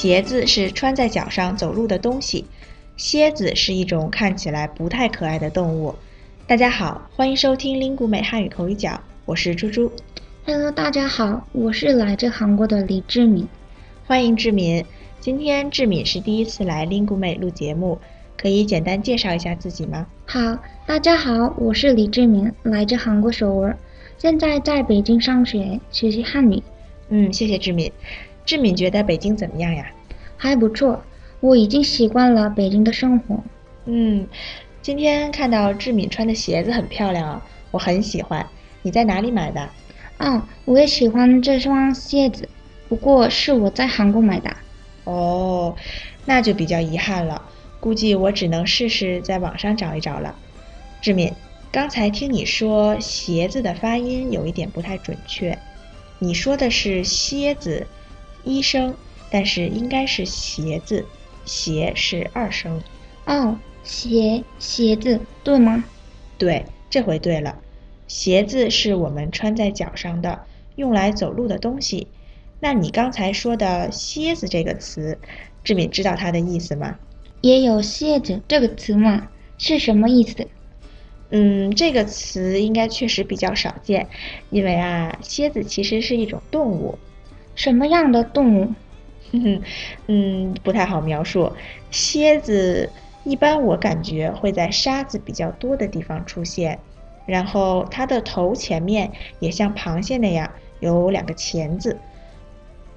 鞋子是穿在脚上走路的东西，蝎子是一种看起来不太可爱的动物。大家好，欢迎收听 lingu 美汉语口语角，我是猪猪。Hello，大家好，我是来自韩国的李志敏。欢迎志敏。今天志敏是第一次来 lingu 美录节目，可以简单介绍一下自己吗？好，大家好，我是李志敏，来自韩国首尔，现在在北京上学，学习汉语，嗯，谢谢志敏。志敏觉得北京怎么样呀？还不错，我已经习惯了北京的生活。嗯，今天看到志敏穿的鞋子很漂亮啊，我很喜欢。你在哪里买的？啊，我也喜欢这双鞋子，不过是我在韩国买的。哦，那就比较遗憾了，估计我只能试试在网上找一找了。志敏，刚才听你说鞋子的发音有一点不太准确，你说的是蝎子，一声，但是应该是鞋子，鞋是二声。哦，鞋鞋子对吗？对，这回对了。鞋子是我们穿在脚上的，用来走路的东西。那你刚才说的“蝎子”这个词，志敏知道它的意思吗？也有“蝎子”这个词吗？是什么意思？嗯，这个词应该确实比较少见，因为啊，蝎子其实是一种动物。什么样的动物？哼哼，嗯，不太好描述。蝎子一般我感觉会在沙子比较多的地方出现，然后它的头前面也像螃蟹那样有两个钳子，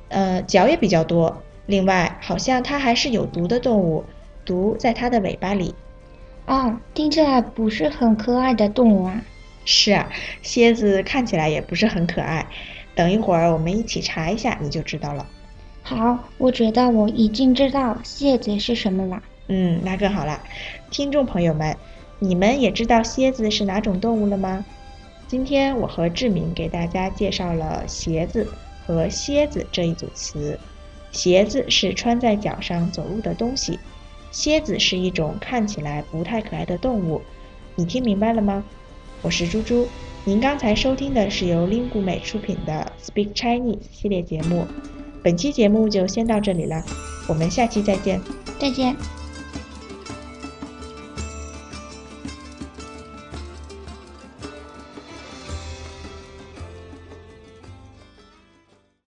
呃，脚也比较多。另外，好像它还是有毒的动物，毒在它的尾巴里。哦，听起来不是很可爱的动物啊。是啊，蝎子看起来也不是很可爱。等一会儿我们一起查一下，你就知道了。好，我觉得我已经知道蝎子是什么了。嗯，那更好了。听众朋友们，你们也知道蝎子是哪种动物了吗？今天我和志明给大家介绍了鞋子和蝎子这一组词。鞋子是穿在脚上走路的东西，蝎子是一种看起来不太可爱的动物。你听明白了吗？我是猪猪。您刚才收听的是由 lingu 美出品的 Speak Chinese 系列节目。本期节目就先到这里了，我们下期再见。再见。